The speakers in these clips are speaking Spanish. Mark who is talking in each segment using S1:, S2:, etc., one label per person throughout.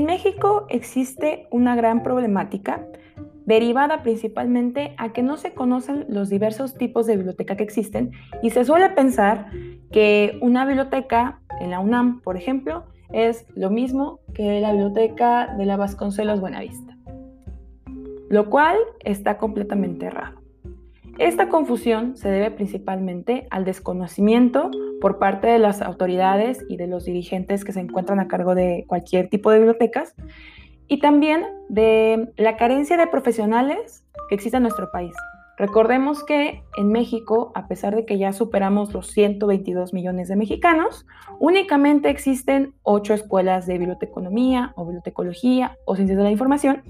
S1: En México existe una gran problemática derivada principalmente a que no se conocen los diversos tipos de biblioteca que existen y se suele pensar que una biblioteca en la UNAM, por ejemplo, es lo mismo que la biblioteca de la Vasconcelos Buenavista, lo cual está completamente errado. Esta confusión se debe principalmente al desconocimiento por parte de las autoridades y de los dirigentes que se encuentran a cargo de cualquier tipo de bibliotecas y también de la carencia de profesionales que existe en nuestro país. Recordemos que en México, a pesar de que ya superamos los 122 millones de mexicanos, únicamente existen 8 escuelas de biblioteconomía o bibliotecología o ciencias de la información,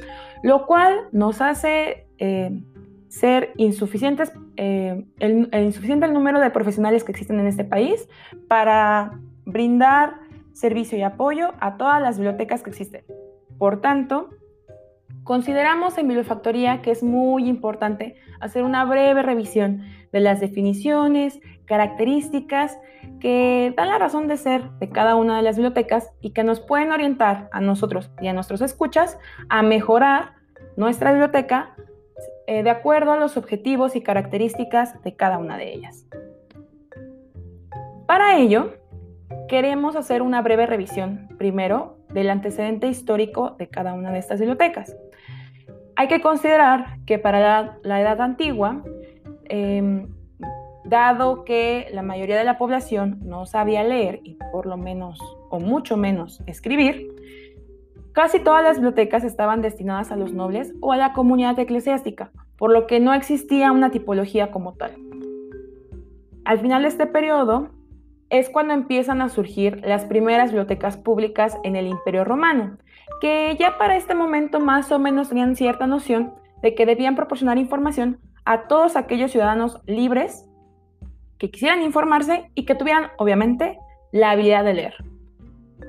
S1: lo cual nos hace eh, ser insuficientes, eh, el, insuficiente el número de profesionales que existen en este país para brindar servicio y apoyo a todas las bibliotecas que existen. Por tanto, consideramos en Bibliofactoría que es muy importante hacer una breve revisión de las definiciones, características que dan la razón de ser de cada una de las bibliotecas y que nos pueden orientar a nosotros y a nuestros escuchas a mejorar nuestra biblioteca eh, de acuerdo a los objetivos y características de cada una de ellas. Para ello, queremos hacer una breve revisión, primero, del antecedente histórico de cada una de estas bibliotecas. Hay que considerar que para la, edad antigua, em, dado que la mayoría de la población no sabía leer y por lo menos o mucho menos escribir, casi todas las bibliotecas estaban destinadas a los nobles o a la comunidad eclesiástica, por lo que no existía una tipología como tal. Al final de este periodo, es cuando empiezan a surgir las primeras bibliotecas públicas en el Imperio Romano, que ya para este momento más o menos tenían cierta noción de que debían proporcionar información a todos aquellos ciudadanos libres que quisieran informarse y que tuvieran, obviamente, la habilidad de leer.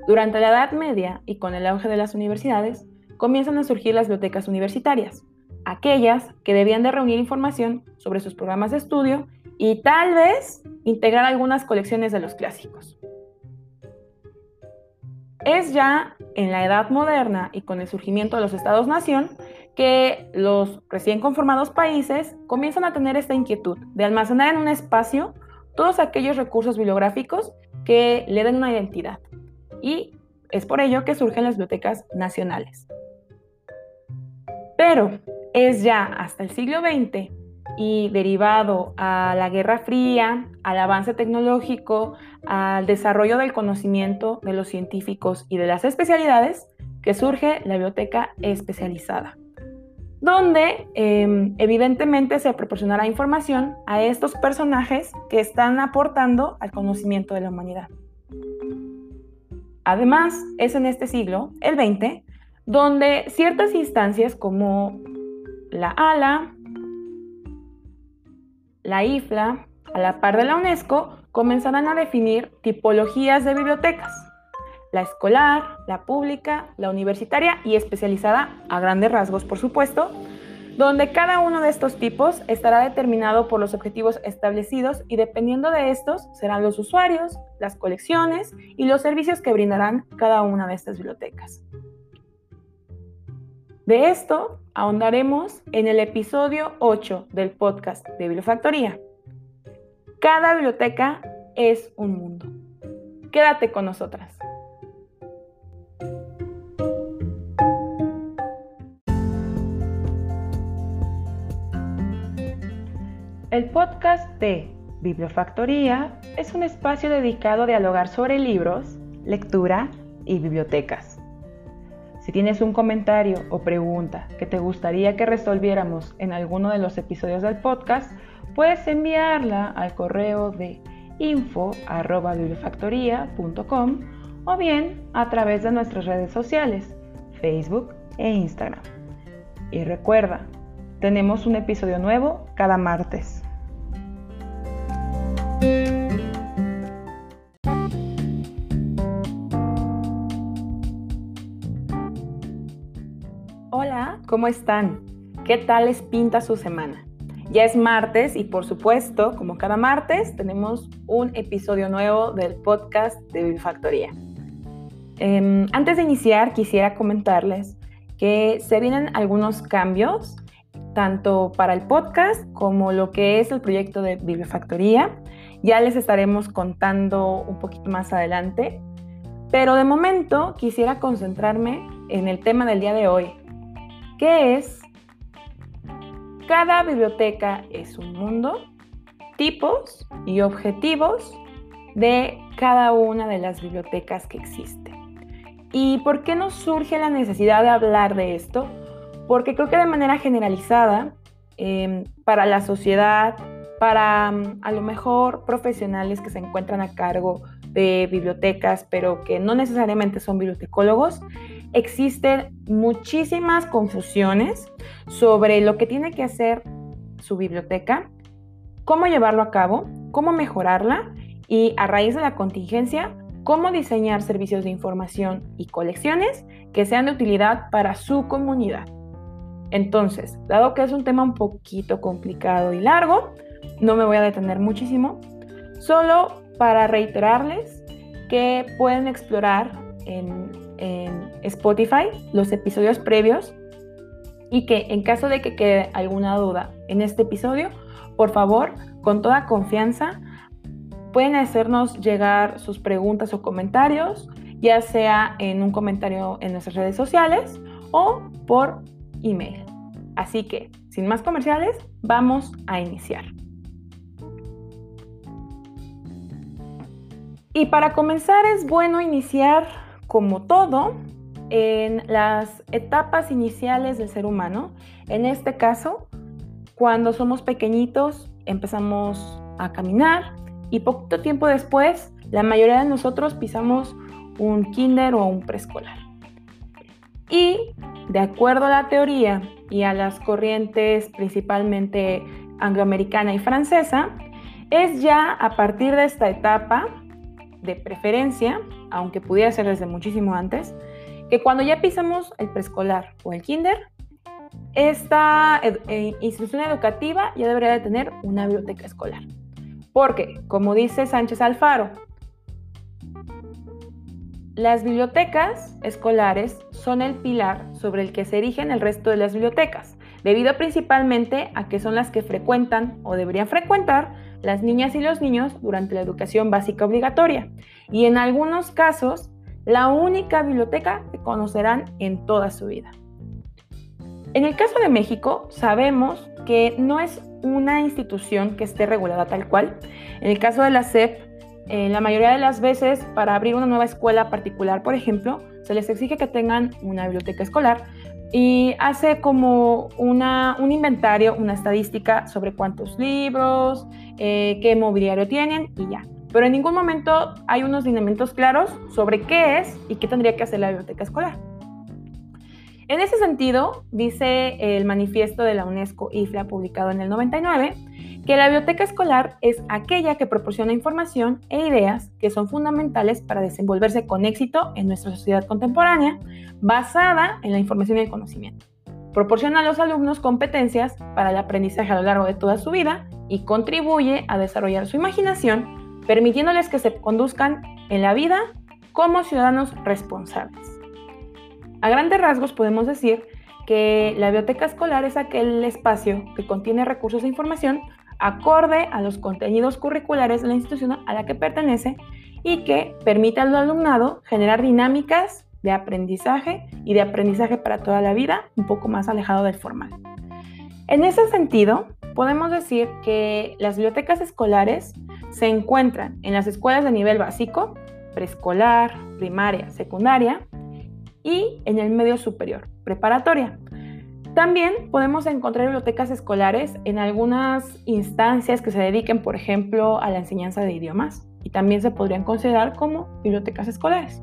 S1: Durante la Edad Media y con el auge de las universidades, comienzan a surgir las bibliotecas universitarias, aquellas que debían de reunir información sobre sus programas de estudio y tal vez integrar algunas colecciones de los clásicos. Es ya en la edad moderna y con el surgimiento de los estados-nación que los recién conformados países comienzan a tener esta inquietud de almacenar en un espacio todos aquellos recursos bibliográficos que le den una identidad. Y es por ello que surgen las bibliotecas nacionales. Pero es ya hasta el siglo XX y derivado a la Guerra Fría, al avance tecnológico, al desarrollo del conocimiento de los científicos y de las especialidades, que surge la biblioteca especializada, donde em, evidentemente se proporcionará información a estos personajes que están aportando al conocimiento de la humanidad. Además, es en este siglo, el XX, donde ciertas instancias como la ALA, la IFLA, a la par de la UNESCO, comenzarán a definir tipologías de bibliotecas. La escolar, la pública, la universitaria y especializada, a grandes rasgos por supuesto, donde cada uno de estos tipos estará determinado por los objetivos establecidos y dependiendo de estos serán los usuarios, las colecciones y los servicios que brindarán cada una de estas bibliotecas. De esto ahondaremos en el episodio 8 del podcast de Bibliofactoría. Cada biblioteca es un mundo. Quédate con nosotras. El podcast de Bibliofactoría es un espacio dedicado a dialogar sobre libros, lectura y bibliotecas. Si tienes un comentario o pregunta que te gustaría que resolviéramos en alguno de los episodios del podcast, puedes enviarla al correo de info.bibliofactoría.com o bien a través de nuestras redes sociales, Facebook e Instagram. Y recuerda, tenemos un episodio nuevo cada martes. ¿Cómo están? ¿Qué tal les pinta su semana? Ya es martes y por supuesto, como cada martes, tenemos un episodio nuevo del podcast de Biblifactoría. Em, antes de iniciar, quisiera comentarles que se vienen algunos cambios, tanto para el podcast como lo que es el proyecto de Bibliofactoría. Ya les estaremos contando un poquito más adelante, pero de momento quisiera concentrarme en el tema del día de hoy, que es cada biblioteca es un mundo, tipos y objetivos de cada una de las bibliotecas que existen. ¿Y por qué nos surge la necesidad de hablar de esto? Porque creo que de manera generalizada, em, para la sociedad, para mm, a lo mejor profesionales que se encuentran a cargo de bibliotecas, pero que no necesariamente son bibliotecólogos, existen muchísimas confusiones sobre lo que tiene que hacer su biblioteca, cómo llevarlo a cabo, cómo mejorarla y a raíz de la contingencia, cómo diseñar servicios de información y colecciones que sean de utilidad para su comunidad. Entonces, dado que es un tema un poquito complicado y largo, no me voy a detener muchísimo, solo para reiterarles que pueden explorar en, Spotify los episodios previos y que en caso de que quede alguna duda en este episodio, por favor, con toda confianza, pueden hacernos llegar sus preguntas o comentarios, ya sea en un comentario en nuestras redes sociales o por email. Así que, sin más comerciales, vamos a iniciar. Y para comenzar es bueno iniciar, como todo, en las etapas iniciales del ser humano. En este caso, cuando somos pequeñitos, empezamos a caminar y poco tiempo después, la mayoría de nosotros pisamos un kinder o un preescolar. Y de acuerdo a la teoría y a las corrientes principalmente angloamericana y francesa, es ya a partir de esta etapa de preferencia, aunque pudiera ser desde muchísimo antes, que cuando ya pisamos el preescolar o el kinder, esta eh, institución educativa ya debería de tener una biblioteca escolar. Porque, como dice Sánchez Alfaro, las bibliotecas escolares son el pilar sobre el que se erigen el resto de las bibliotecas, debido principalmente a que son las que frecuentan o deberían frecuentar las niñas y los niños durante la educación básica obligatoria y en algunos casos la única biblioteca que conocerán en toda su vida. En el caso de México sabemos que no es una institución que esté regulada tal cual. En el caso de la SEP, eh, la mayoría de las veces para abrir una nueva escuela particular, por ejemplo, se les exige que tengan una biblioteca escolar, y hace como una, un inventario, una estadística sobre cuántos libros, eh, qué mobiliario tienen y ya. Pero en ningún momento hay unos lineamientos claros sobre qué es y qué tendría que hacer la biblioteca escolar. En ese sentido, dice el manifiesto de la UNESCO IFLA publicado en el 99, que la biblioteca escolar es aquella que proporciona información e ideas que son fundamentales para desenvolverse con éxito en nuestra sociedad contemporánea, basada en la información y el conocimiento. Proporciona a los alumnos competencias para el aprendizaje a lo largo de toda su vida y contribuye a desarrollar su imaginación, permitiéndoles que se conduzcan en la vida como ciudadanos responsables. A grandes rasgos podemos decir que la biblioteca escolar es aquel espacio que contiene recursos de información acorde a los contenidos curriculares de la institución a la que pertenece y que permite al alumnado generar dinámicas de aprendizaje y de aprendizaje para toda la vida, un poco más alejado del formal. En ese sentido, podemos decir que las bibliotecas escolares se encuentran en las escuelas de nivel básico, preescolar, primaria, secundaria y en el medio superior, preparatoria. También podemos encontrar bibliotecas escolares en algunas instancias que se dediquen, por ejemplo, a la enseñanza de idiomas y también se podrían considerar como bibliotecas escolares.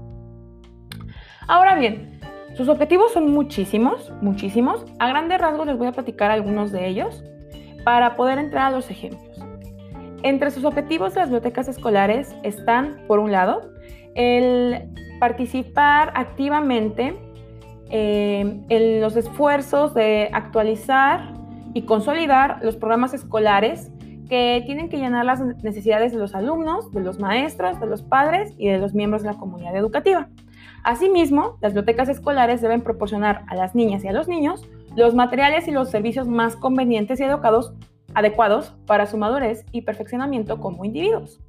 S1: Ahora bien, sus objetivos son muchísimos, muchísimos. A grandes rasgos les voy a platicar algunos de ellos para poder entrar a los ejemplos. Entre sus objetivos las bibliotecas escolares están, por un lado, el participar activamente en los esfuerzos de actualizar y consolidar los programas escolares que tienen que llenar las necesidades de los alumnos, de los maestros, de los padres y de los miembros de la comunidad educativa. Asimismo, las bibliotecas escolares deben proporcionar a las niñas y a los niños los materiales y los servicios más convenientes y adecuados para su madurez y perfeccionamiento como individuos.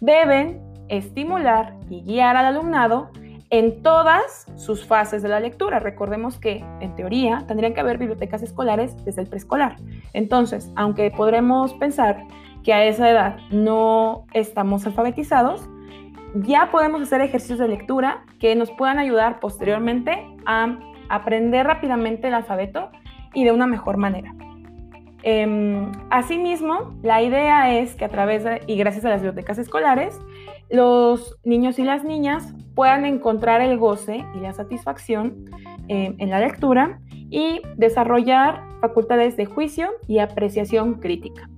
S1: Deben estimular y guiar al alumnado en todas sus fases de la lectura. Recordemos que, en teoría, tendrían que haber bibliotecas escolares desde el preescolar. Entonces, aunque podremos pensar que a esa edad no estamos alfabetizados, ya podemos hacer ejercicios de lectura que nos puedan ayudar posteriormente a aprender rápidamente el alfabeto y de una mejor manera. Em, asimismo, la idea es que a través de, y gracias a las bibliotecas escolares, los niños y las niñas puedan encontrar el goce y la satisfacción em, en la lectura y desarrollar facultades de juicio y apreciación crítica.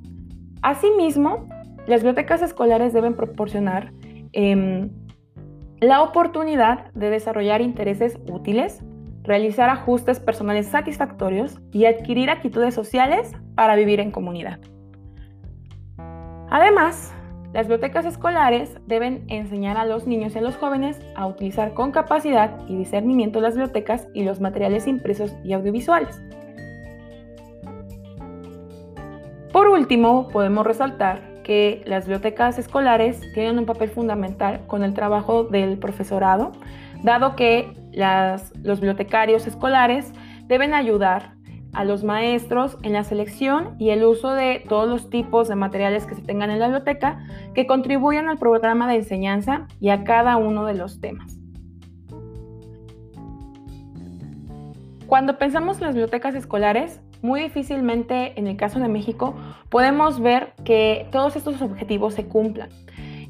S1: Asimismo, las bibliotecas escolares deben proporcionar em, la oportunidad de desarrollar intereses útiles, realizar ajustes personales satisfactorios y adquirir actitudes sociales para vivir en comunidad. Además, las bibliotecas escolares deben enseñar a los niños y a los jóvenes a utilizar con capacidad y discernimiento las bibliotecas y los materiales impresos y audiovisuales. Por último, podemos resaltar que las bibliotecas escolares tienen un papel fundamental con el trabajo del profesorado, dado que los bibliotecarios escolares deben ayudar a los maestros en la selección y el uso de todos los tipos de materiales que se tengan en la biblioteca que contribuyan al programa de enseñanza y a cada uno de los temas. Cuando pensamos en las bibliotecas escolares, muy difícilmente en el caso de México podemos ver que todos estos objetivos se cumplan.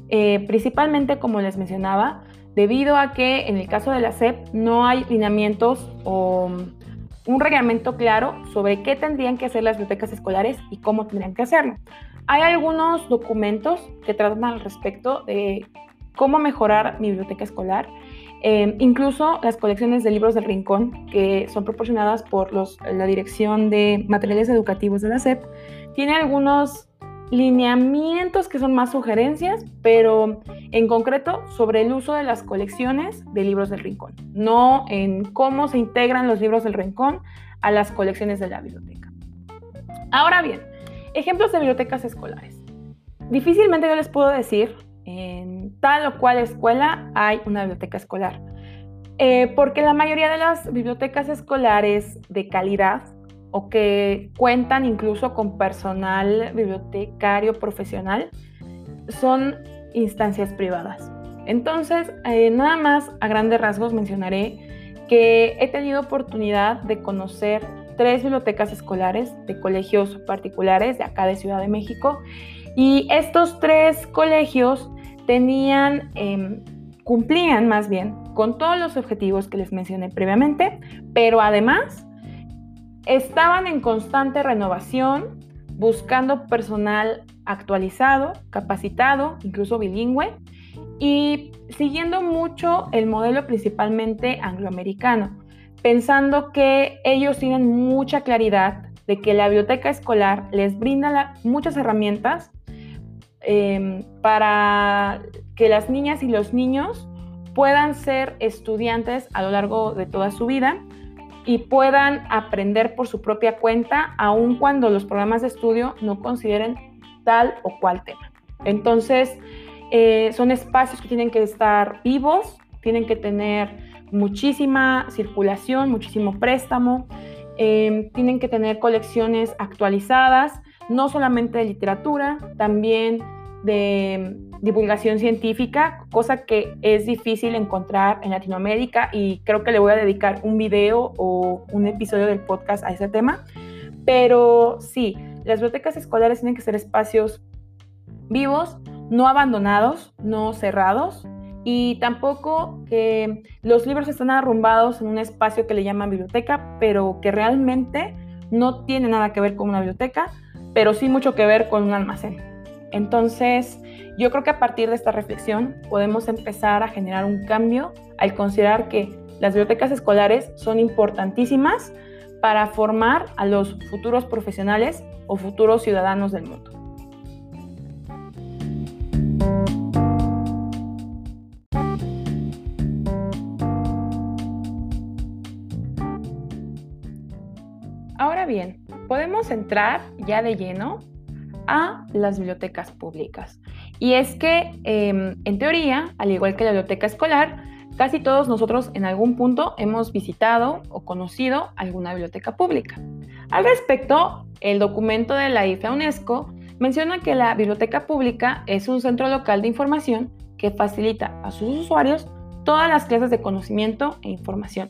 S1: Eh, principalmente, como les mencionaba, debido a que en el caso de la SEP no hay lineamientos o un reglamento claro sobre qué tendrían que hacer las bibliotecas escolares y cómo tendrían que hacerlo. Hay algunos documentos que tratan al respecto de cómo mejorar mi biblioteca escolar Em, incluso las colecciones de libros del Rincón, que son proporcionadas por la Dirección de Materiales Educativos de la SEP, tiene algunos lineamientos que son más sugerencias, pero en concreto sobre el uso de las colecciones de libros del Rincón, no en cómo se integran los libros del Rincón a las colecciones de la biblioteca. Ahora bien, ejemplos de bibliotecas escolares. Difícilmente yo les puedo decir en tal o cual escuela hay una biblioteca escolar. Eh, porque la mayoría de las bibliotecas escolares de calidad o que cuentan incluso con personal bibliotecario profesional son instancias privadas. Entonces, eh, nada más a grandes rasgos mencionaré que he tenido oportunidad de conocer tres bibliotecas escolares de colegios particulares de acá de Ciudad de México y estos tres colegios tenían, em, cumplían más bien con todos los objetivos que les mencioné previamente, pero además estaban en constante renovación, buscando personal actualizado, capacitado, incluso bilingüe, y siguiendo mucho el modelo principalmente angloamericano, pensando que ellos tienen mucha claridad de que la biblioteca escolar les brinda muchas herramientas Em, para que las niñas y los niños puedan ser estudiantes a lo largo de toda su vida y puedan aprender por su propia cuenta, aun cuando los programas de estudio no consideren tal o cual tema. Entonces, eh, son espacios que tienen que estar vivos, tienen que tener muchísima circulación, muchísimo préstamo, em, tienen que tener colecciones actualizadas no solamente de literatura, también de divulgación científica, cosa que es difícil encontrar en Latinoamérica y creo que le voy a dedicar un video o un episodio del podcast a ese tema. Pero sí, las bibliotecas escolares tienen que ser espacios vivos, no abandonados, no cerrados y tampoco que los libros están arrumbados en un espacio que le llaman biblioteca, pero que realmente no tiene nada que ver con una biblioteca, pero sí mucho que ver con un almacén. Entonces, yo creo que a partir de esta reflexión podemos empezar a generar un cambio al considerar que las bibliotecas escolares son importantísimas para formar a los futuros profesionales o futuros ciudadanos del mundo. Ahora bien, podemos entrar ya de lleno a las bibliotecas públicas. Y es que, em, en teoría, al igual que la biblioteca escolar, casi todos nosotros en algún punto hemos visitado o conocido alguna biblioteca pública. Al respecto, el documento de la IFA UNESCO menciona que la biblioteca pública es un centro local de información que facilita a sus usuarios todas las clases de conocimiento e información.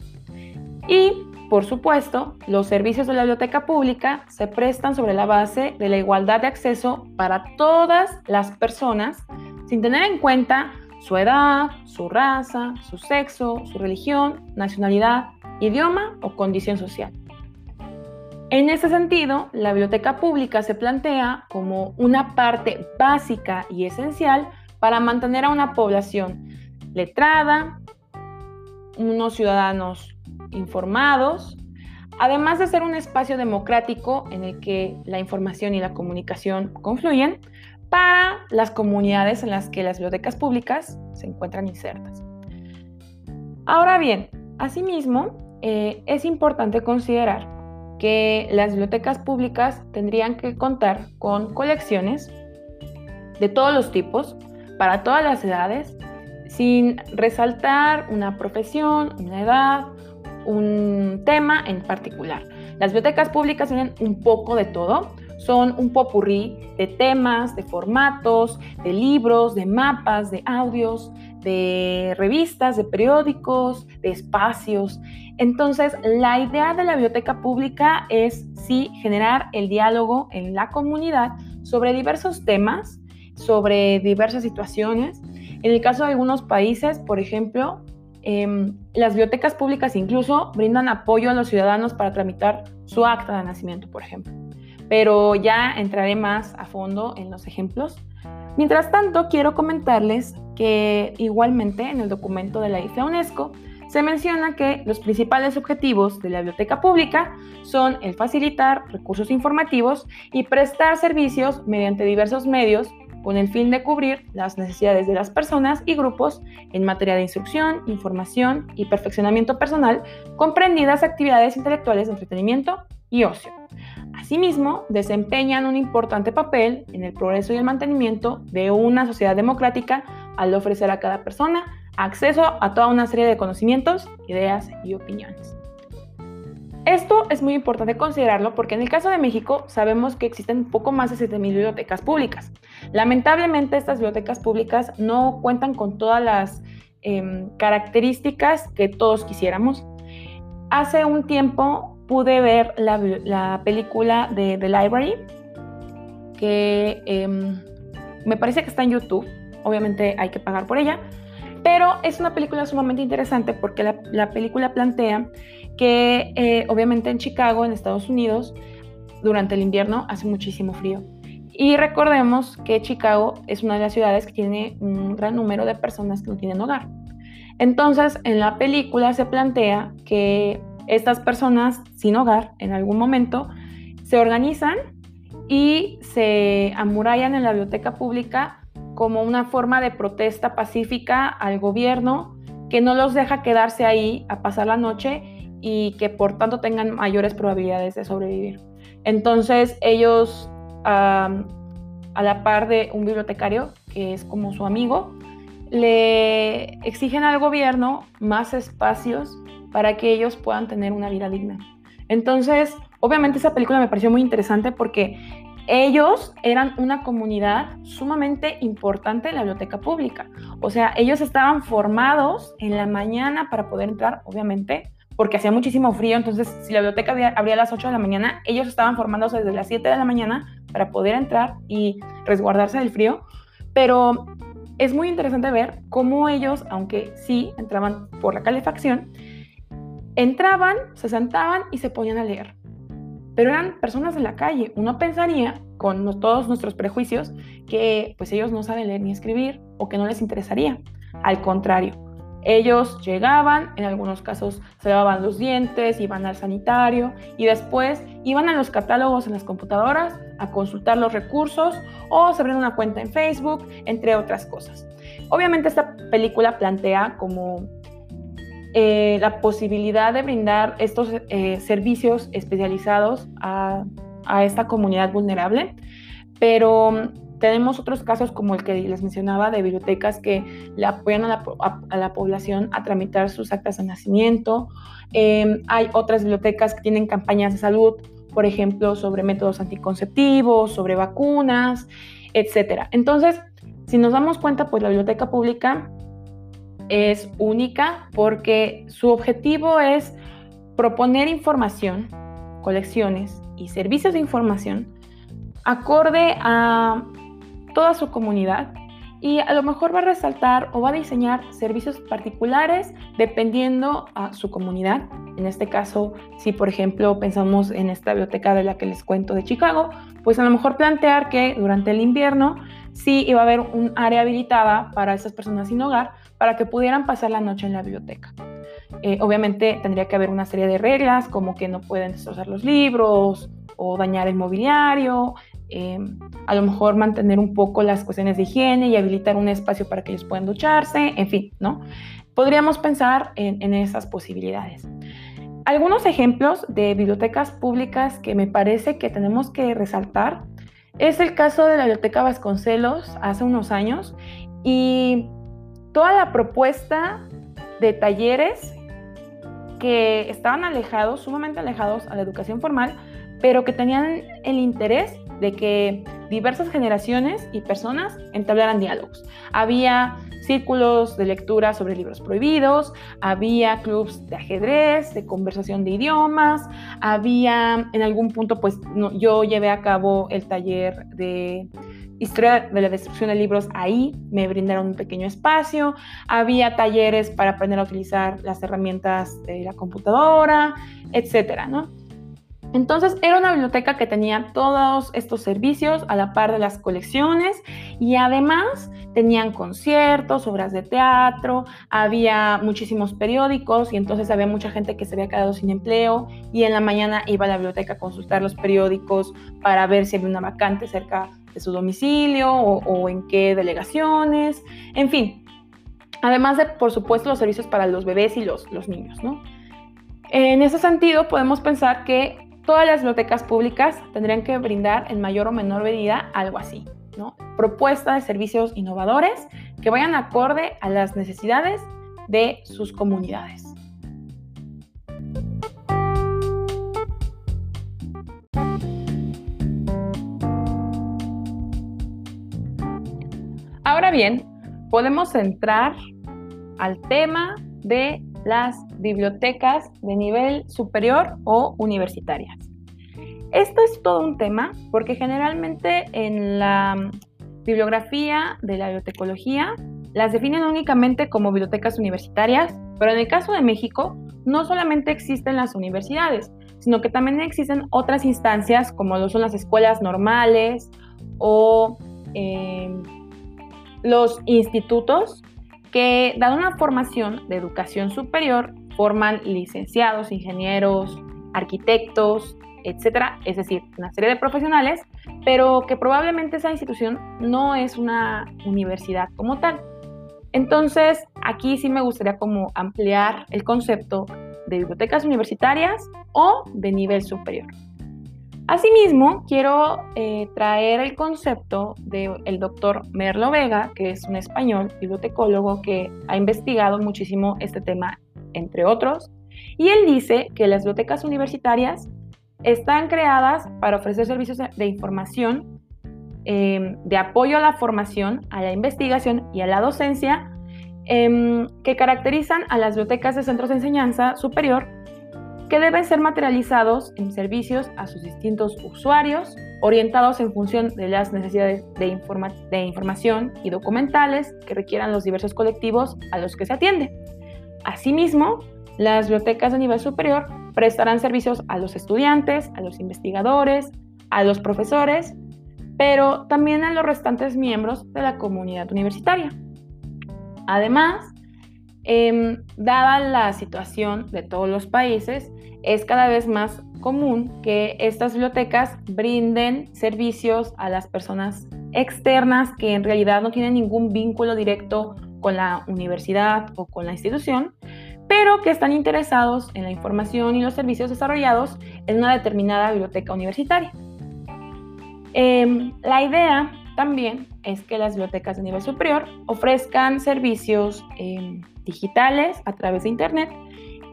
S1: Y, por supuesto, los servicios de la biblioteca pública se prestan sobre la base de la igualdad de acceso para todas las personas, sin tener en cuenta su edad, su raza, su sexo, su religión, nacionalidad, idioma o condición social. En ese sentido, la biblioteca pública se plantea como una parte básica y esencial para mantener a una población letrada, unos ciudadanos informados, además de ser un espacio democrático en el que la información y la comunicación confluyen para las comunidades en las que las bibliotecas públicas se encuentran insertas. Ahora bien, asimismo, eh, es importante considerar que las bibliotecas públicas tendrían que contar con colecciones de todos los tipos, para todas las edades, sin resaltar una profesión, una edad, un tema en particular. Las bibliotecas públicas tienen un poco de todo, son un popurrí de temas, de formatos, de libros, de mapas, de audios, de revistas, de periódicos, de espacios. Entonces, la idea de la biblioteca pública es sí generar el diálogo en la comunidad sobre diversos temas, sobre diversas situaciones. En el caso de algunos países, por ejemplo, em, las bibliotecas públicas incluso brindan apoyo a los ciudadanos para tramitar su acta de nacimiento, por ejemplo. Pero ya entraré más a fondo en los ejemplos. Mientras tanto, quiero comentarles que igualmente en el documento de la IFA UNESCO se menciona que los principales objetivos de la biblioteca pública son el facilitar recursos informativos y prestar servicios mediante diversos medios con el fin de cubrir las necesidades de las personas y grupos en materia de instrucción, información y perfeccionamiento personal, comprendidas actividades intelectuales de entretenimiento y ocio. Asimismo, desempeñan un importante papel en el progreso y el mantenimiento de una sociedad democrática al ofrecer a cada persona acceso a toda una serie de conocimientos, ideas y opiniones. Esto es muy importante considerarlo porque en el caso de México sabemos que existen poco más de 7.000 bibliotecas públicas. Lamentablemente estas bibliotecas públicas no cuentan con todas las em, características que todos quisiéramos. Hace un tiempo pude ver la, película de The Library, que em, me parece que está en YouTube, obviamente hay que pagar por ella, pero es una película sumamente interesante porque la, película plantea que eh, obviamente en Chicago, en Estados Unidos, durante el invierno hace muchísimo frío. Y recordemos que Chicago es una de las ciudades que tiene un gran número de personas que no tienen hogar. Entonces, en la película se plantea que estas personas sin hogar en algún momento se organizan y se amurallan en la biblioteca pública como una forma de protesta pacífica al gobierno que no los deja quedarse ahí a pasar la noche y que por tanto tengan mayores probabilidades de sobrevivir. Entonces ellos, a la par de un bibliotecario, que es como su amigo, le exigen al gobierno más espacios para que ellos puedan tener una vida digna. Entonces, obviamente esa película me pareció muy interesante porque ellos eran una comunidad sumamente importante en la biblioteca pública. O sea, ellos estaban formados en la mañana para poder entrar, obviamente, porque hacía muchísimo frío. Entonces, si la biblioteca abría a las 8 de la mañana, ellos estaban formándose desde las 7 de la mañana para poder entrar y resguardarse del frío. Pero es muy interesante ver cómo ellos, aunque sí entraban por la calefacción, entraban, se sentaban y se ponían a leer pero eran personas de la calle. Uno pensaría, con todos nuestros prejuicios, que pues ellos no saben leer ni escribir o que no les interesaría. Al contrario, ellos llegaban, en algunos casos se lavaban los dientes, iban al sanitario y después iban a los catálogos en las computadoras a consultar los recursos o se abrían una cuenta en Facebook, entre otras cosas. Obviamente esta película plantea como eh, la posibilidad de brindar estos eh, servicios especializados a, a, esta comunidad vulnerable, pero tenemos otros casos como el que les mencionaba de bibliotecas que le apoyan a la, a, la población a tramitar sus actas de nacimiento. Eh, hay otras bibliotecas que tienen campañas de salud, por ejemplo, sobre métodos anticonceptivos, sobre vacunas, etc. Entonces, si nos damos cuenta, pues la biblioteca pública es única porque su objetivo es proponer información, colecciones y servicios de información acorde a toda su comunidad y a lo mejor va a resaltar o va a diseñar servicios particulares dependiendo a su comunidad. En este caso, si por ejemplo pensamos en esta biblioteca de la que les cuento de Chicago, pues a lo mejor plantear que durante el invierno sí iba a haber un área habilitada para esas personas sin hogar para que pudieran pasar la noche en la biblioteca. Eh, obviamente tendría que haber una serie de reglas como que no pueden destrozar los libros o dañar el mobiliario, Em, a lo mejor mantener un poco las cuestiones de higiene y habilitar un espacio para que ellos puedan ducharse, en fin, ¿no? Podríamos pensar en, en esas posibilidades. Algunos ejemplos de bibliotecas públicas que me parece que tenemos que resaltar es el caso de la Biblioteca Vasconcelos hace unos años y toda la propuesta de talleres que estaban alejados, sumamente alejados a la educación formal, pero que tenían el interés de que diversas generaciones y personas entablaran diálogos. Había círculos de lectura sobre libros prohibidos, había clubs de ajedrez, de conversación de idiomas, había en algún punto, pues yo llevé a cabo el taller de historia de la destrucción de libros ahí, me brindaron un pequeño espacio, había talleres para aprender a utilizar las herramientas de la computadora, etcétera, ¿no? Entonces era una biblioteca que tenía todos estos servicios a la par de las colecciones y además tenían conciertos, obras de teatro, había muchísimos periódicos y entonces había mucha gente que se había quedado sin empleo y en la mañana iba a la biblioteca a consultar los periódicos para ver si había una vacante cerca de su domicilio o, en qué delegaciones, en fin. Además de, por supuesto, los servicios para los bebés y los, los niños, ¿no? En ese sentido, podemos pensar que todas las bibliotecas públicas tendrían que brindar en mayor o menor medida algo así, ¿no? Propuesta de servicios innovadores que vayan acorde a las necesidades de sus comunidades. Ahora bien, podemos entrar al tema de las bibliotecas de nivel superior o universitarias. Esto es todo un tema porque generalmente en la bibliografía de la bibliotecología las definen únicamente como bibliotecas universitarias, pero en el caso de México no solamente existen las universidades, sino que también existen otras instancias como lo son las escuelas normales o eh, los institutos que dan una formación de educación superior, forman licenciados, ingenieros, arquitectos, etcétera, es decir, una serie de profesionales, pero que probablemente esa institución no es una universidad como tal. Entonces, aquí sí me gustaría como ampliar el concepto de bibliotecas universitarias o de nivel superior. Asimismo, quiero eh, traer el concepto del doctor Merlo Vega, que es un español bibliotecólogo que ha investigado muchísimo este tema, entre otros, y él dice que las bibliotecas universitarias están creadas para ofrecer servicios de información, em, de apoyo a la formación, a la investigación y a la docencia, em, que caracterizan a las bibliotecas de centros de enseñanza superior que deben ser materializados en servicios a sus distintos usuarios, orientados en función de las necesidades de, de, información y documentales que requieran los diversos colectivos a los que se atiende. Asimismo, las bibliotecas de nivel superior prestarán servicios a los estudiantes, a los investigadores, a los profesores, pero también a los restantes miembros de la comunidad universitaria. Además, eh, dada la situación de todos los países, es cada vez más común que estas bibliotecas brinden servicios a las personas externas que en realidad no tienen ningún vínculo directo con la universidad o con la institución, pero que están interesados en la información y los servicios desarrollados en una determinada biblioteca universitaria. Em, la idea también es que las bibliotecas de nivel superior ofrezcan servicios em, digitales a través de Internet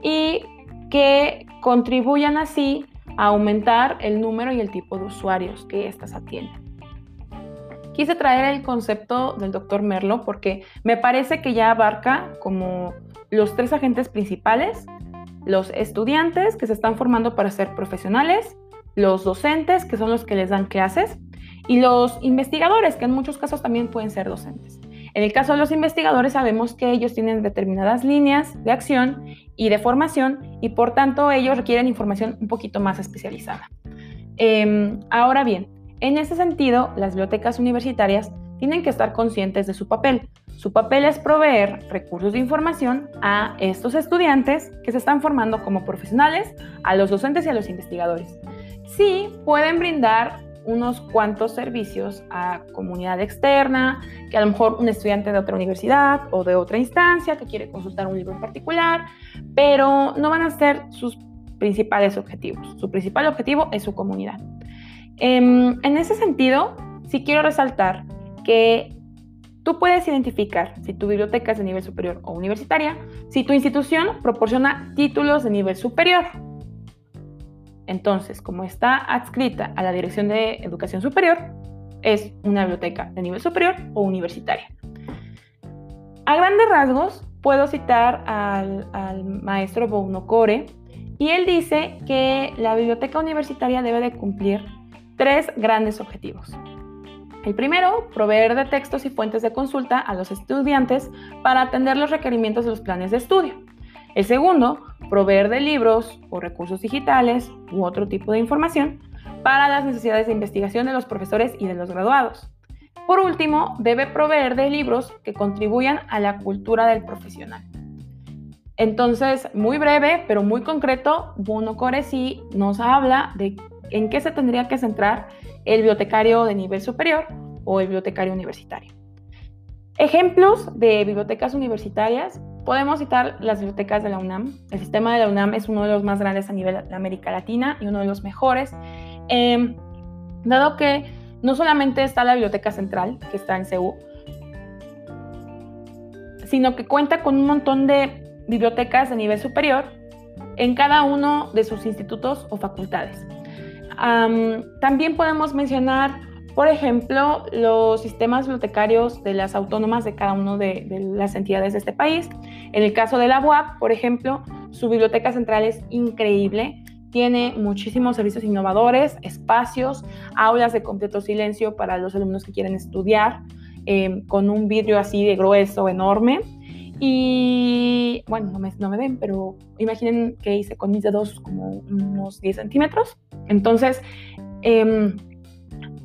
S1: y que contribuyan así a aumentar el número y el tipo de usuarios que éstas atienden. Quise traer el concepto del doctor Merlo porque me parece que ya abarca como los tres agentes principales, los estudiantes que se están formando para ser profesionales, los docentes que son los que les dan clases y los investigadores que en muchos casos también pueden ser docentes. En el caso de los investigadores sabemos que ellos tienen determinadas líneas de acción y de formación y por tanto ellos requieren información un poquito más especializada. Em, ahora bien, en ese sentido, las bibliotecas universitarias tienen que estar conscientes de su papel. Su papel es proveer recursos de información a estos estudiantes que se están formando como profesionales, a los docentes y a los investigadores. Sí, pueden brindar unos cuantos servicios a comunidad externa, que a lo mejor un estudiante de otra universidad o de otra instancia que quiere consultar un libro en particular, pero no van a ser sus principales objetivos. Su principal objetivo es su comunidad. Em, en ese sentido, sí quiero resaltar que tú puedes identificar si tu biblioteca es de nivel superior o universitaria, si tu institución proporciona títulos de nivel superior entonces, como está adscrita a la Dirección de Educación Superior, es una biblioteca de nivel superior o universitaria. A grandes rasgos, puedo citar al, maestro Bono Core y él dice que la biblioteca universitaria debe de cumplir tres grandes objetivos. El primero, proveer de textos y fuentes de consulta a los estudiantes para atender los requerimientos de los planes de estudio. El segundo, proveer de libros o recursos digitales u otro tipo de información para las necesidades de investigación de los profesores y de los graduados. Por último, debe proveer de libros que contribuyan a la cultura del profesional. Entonces, muy breve, pero muy concreto, Bono Core sí nos habla de en qué se tendría que centrar el bibliotecario de nivel superior o el bibliotecario universitario. Ejemplos de bibliotecas universitarias Podemos citar las bibliotecas de la UNAM. El sistema de la UNAM es uno de los más grandes a nivel de América Latina y uno de los mejores, em, dado que no solamente está la Biblioteca Central, que está en CEU, sino que cuenta con un montón de bibliotecas de nivel superior en cada uno de sus institutos o facultades. también podemos mencionar por ejemplo, los sistemas bibliotecarios de las autónomas de cada una de, las entidades de este país. En el caso de la UAP, por ejemplo, su biblioteca central es increíble. Tiene muchísimos servicios innovadores, espacios, aulas de completo silencio para los alumnos que quieren estudiar, em, con un vidrio así de grueso, enorme. Y bueno, no me, no me, ven, pero imaginen que hice con mis dedos como unos 10 centímetros. Entonces, eh,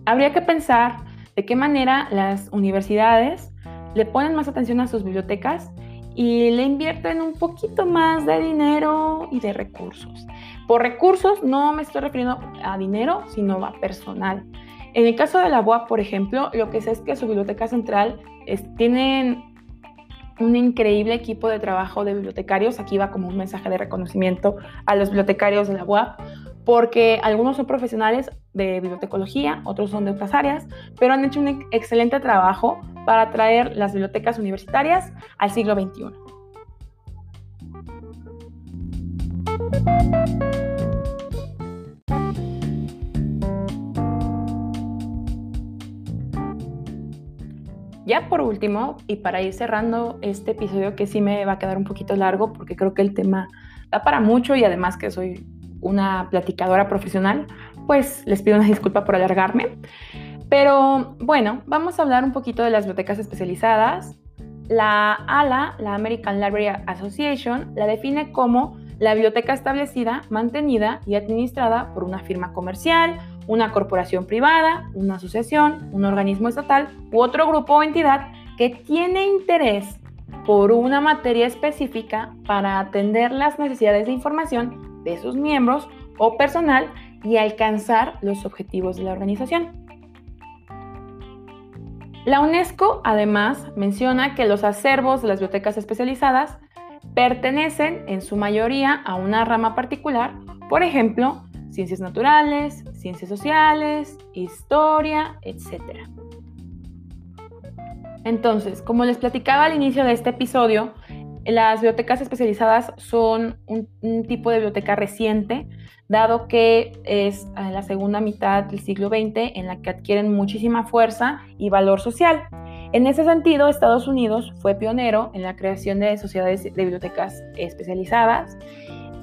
S1: Habría que pensar de qué manera las universidades le ponen más atención a sus bibliotecas y le invierten un poquito más de dinero y de recursos. Por recursos no me estoy refiriendo a dinero, sino a personal. En el caso de la UAP, por ejemplo, lo que sé es que su biblioteca central tienen un increíble equipo de trabajo de bibliotecarios. Aquí va como un mensaje de reconocimiento a los bibliotecarios de la UAP porque algunos son profesionales de bibliotecología, otros son de otras áreas, pero han hecho un excelente trabajo para traer las bibliotecas universitarias al siglo XXI. Ya por último, y para ir cerrando este episodio que sí me va a quedar un poquito largo porque creo que el tema da para mucho y además que soy una platicadora profesional, pues les pido una disculpa por alargarme. Pero bueno, vamos a hablar un poquito de las bibliotecas especializadas. La ALA, la American Library Association, la define como la biblioteca establecida, mantenida y administrada por una firma comercial, una corporación privada, una asociación, un organismo estatal u otro grupo o entidad que tiene interés por una materia específica para atender las necesidades de información de sus miembros o personal y alcanzar los objetivos de la organización. La UNESCO además menciona que los acervos de las bibliotecas especializadas pertenecen en su mayoría a una rama particular, por ejemplo, ciencias naturales, ciencias sociales, historia, etc. Entonces, como les platicaba al inicio de este episodio, las bibliotecas especializadas son un, tipo de biblioteca reciente, dado que es la segunda mitad del siglo XX en la que adquieren muchísima fuerza y valor social. En ese sentido, Estados Unidos fue pionero en la creación de sociedades de bibliotecas especializadas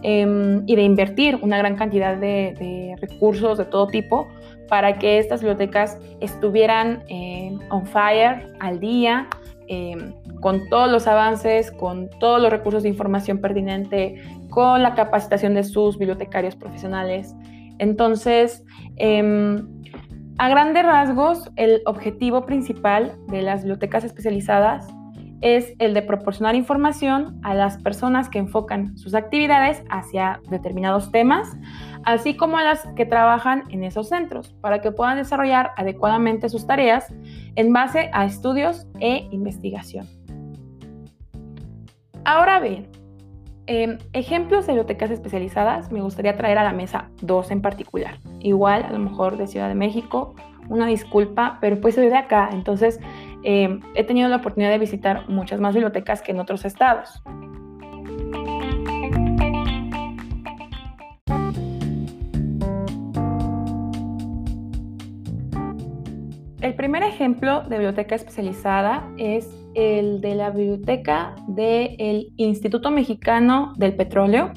S1: em, y de invertir una gran cantidad de, recursos de todo tipo para que estas bibliotecas estuvieran eh, on fire, al día, em, con todos los avances, con todos los recursos de información pertinente, con la capacitación de sus bibliotecarios profesionales. Entonces, em, a grandes rasgos, el objetivo principal de las bibliotecas especializadas es el de proporcionar información a las personas que enfocan sus actividades hacia determinados temas, así como a las que trabajan en esos centros, para que puedan desarrollar adecuadamente sus tareas en base a estudios e investigación. Ahora bien, em, ejemplos de bibliotecas especializadas, me gustaría traer a la mesa dos en particular. Igual, a lo mejor de Ciudad de México, una disculpa, pero pues soy de acá, entonces em, he tenido la oportunidad de visitar muchas más bibliotecas que en otros estados. El primer ejemplo de biblioteca especializada es el de la biblioteca del Instituto Mexicano del Petróleo,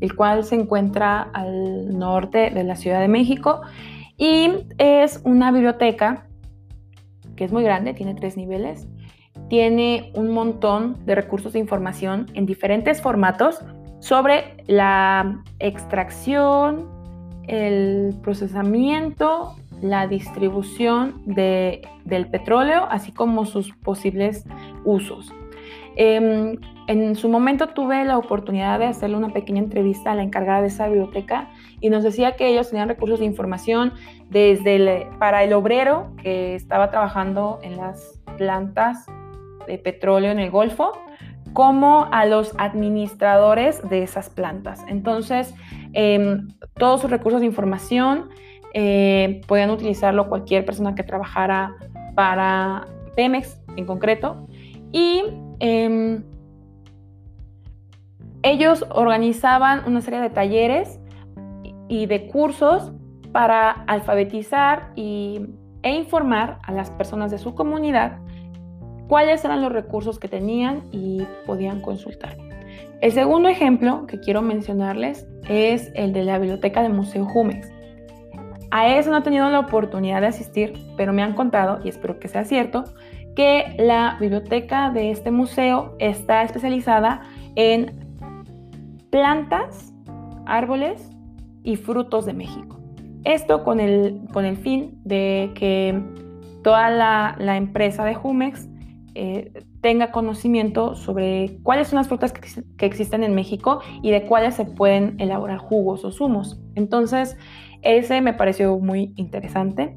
S1: el cual se encuentra al norte de la Ciudad de México y es una biblioteca que es muy grande, tiene tres niveles, tiene un montón de recursos de información en diferentes formatos sobre la extracción, el procesamiento la distribución del petróleo, así como sus posibles usos. Em, en su momento tuve la oportunidad de hacerle una pequeña entrevista a la encargada de esa biblioteca y nos decía que ellos tenían recursos de información desde para el obrero que estaba trabajando en las plantas de petróleo en el Golfo, como a los administradores de esas plantas. Entonces, em, todos sus recursos de información eh, podían utilizarlo cualquier persona que trabajara para Pemex en concreto. Y em, ellos organizaban una serie de talleres y de cursos para alfabetizar y, e informar a las personas de su comunidad cuáles eran los recursos que tenían y podían consultar. El segundo ejemplo que quiero mencionarles es el de la biblioteca del Museo Jumex. A eso no he tenido la oportunidad de asistir, pero me han contado, y espero que sea cierto, que la biblioteca de este museo está especializada en plantas, árboles y frutos de México. Esto con el, con el fin de que toda la, empresa de Jumex eh, tenga conocimiento sobre cuáles son las frutas que, que, existen en México y de cuáles se pueden elaborar jugos o zumos. Entonces, ese me pareció muy interesante.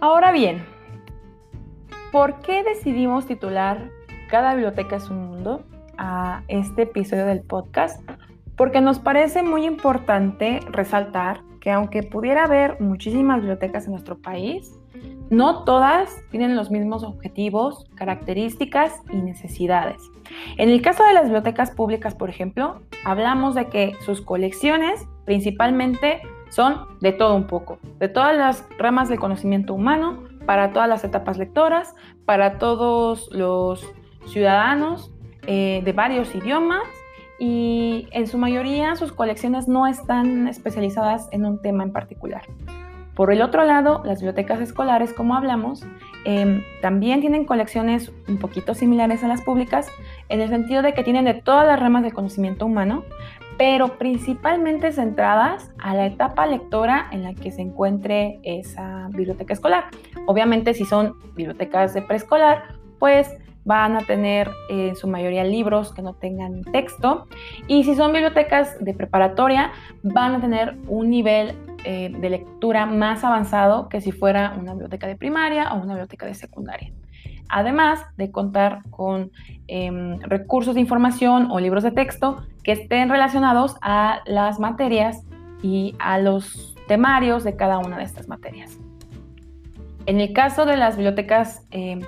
S1: Ahora bien, ¿por qué decidimos titular Cada biblioteca es un mundo a este episodio del podcast? Porque nos parece muy importante resaltar que aunque pudiera haber muchísimas bibliotecas en nuestro país, no todas tienen los mismos objetivos, características y necesidades. En el caso de las bibliotecas públicas, por ejemplo, hablamos de que sus colecciones principalmente son de todo un poco, de todas las ramas del conocimiento humano, para todas las etapas lectoras, para todos los ciudadanos eh, de varios idiomas y en su mayoría sus colecciones no están especializadas en un tema en particular. Por el otro lado, las bibliotecas escolares, como hablamos, em, también tienen colecciones un poquito similares a las públicas, en el sentido de que tienen de todas las ramas del conocimiento humano, pero principalmente centradas a la etapa lectora en la que se encuentre esa biblioteca escolar. Obviamente, si son bibliotecas de preescolar, pues van a tener en su mayoría libros que no tengan texto y si son bibliotecas de preparatoria van a tener un nivel eh, de lectura más avanzado que si fuera una biblioteca de primaria o una biblioteca de secundaria. Además de contar con em, recursos de información o libros de texto que estén relacionados a las materias y a los temarios de cada una de estas materias. En el caso de las bibliotecas em,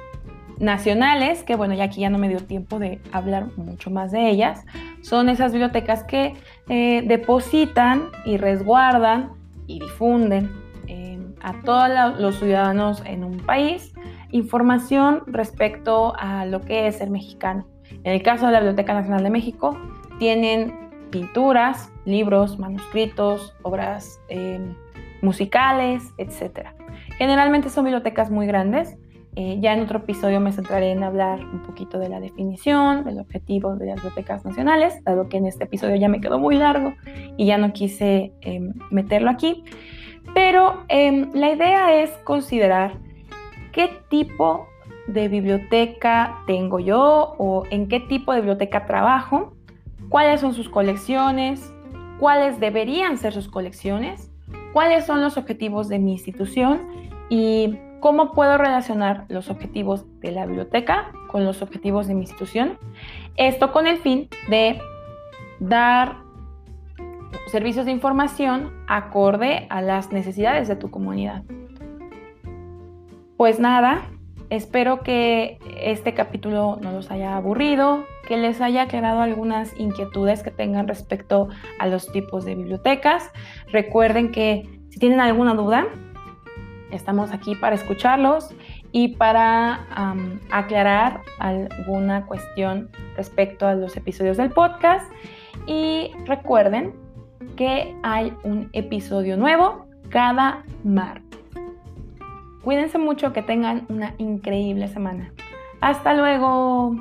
S1: nacionales, que bueno, ya aquí ya no me dio tiempo de hablar mucho más de ellas, son esas bibliotecas que eh, depositan y resguardan y difunden em, a todos los ciudadanos en un país información respecto a lo que es ser mexicano. En el caso de la Biblioteca Nacional de México, tienen pinturas, libros, manuscritos, obras em, musicales, etc. Generalmente son bibliotecas muy grandes. Eh, ya en otro episodio me centraré en hablar un poquito de la definición, del objetivo de las bibliotecas nacionales, dado que en este episodio ya me quedó muy largo y ya no quise em, meterlo aquí. Pero em, la idea es considerar qué tipo de biblioteca tengo yo o en qué tipo de biblioteca trabajo, cuáles son sus colecciones, cuáles deberían ser sus colecciones, cuáles son los objetivos de mi institución y cómo puedo relacionar los objetivos de la biblioteca con los objetivos de mi institución. Esto con el fin de dar servicios de información acorde a las necesidades de tu comunidad. Pues nada, espero que este capítulo no los haya aburrido, que les haya aclarado algunas inquietudes que tengan respecto a los tipos de bibliotecas. Recuerden que si tienen alguna duda, estamos aquí para escucharlos y para aclarar alguna cuestión respecto a los episodios del podcast. Y recuerden que hay un episodio nuevo cada martes. Cuídense mucho, que tengan una increíble semana. Hasta luego.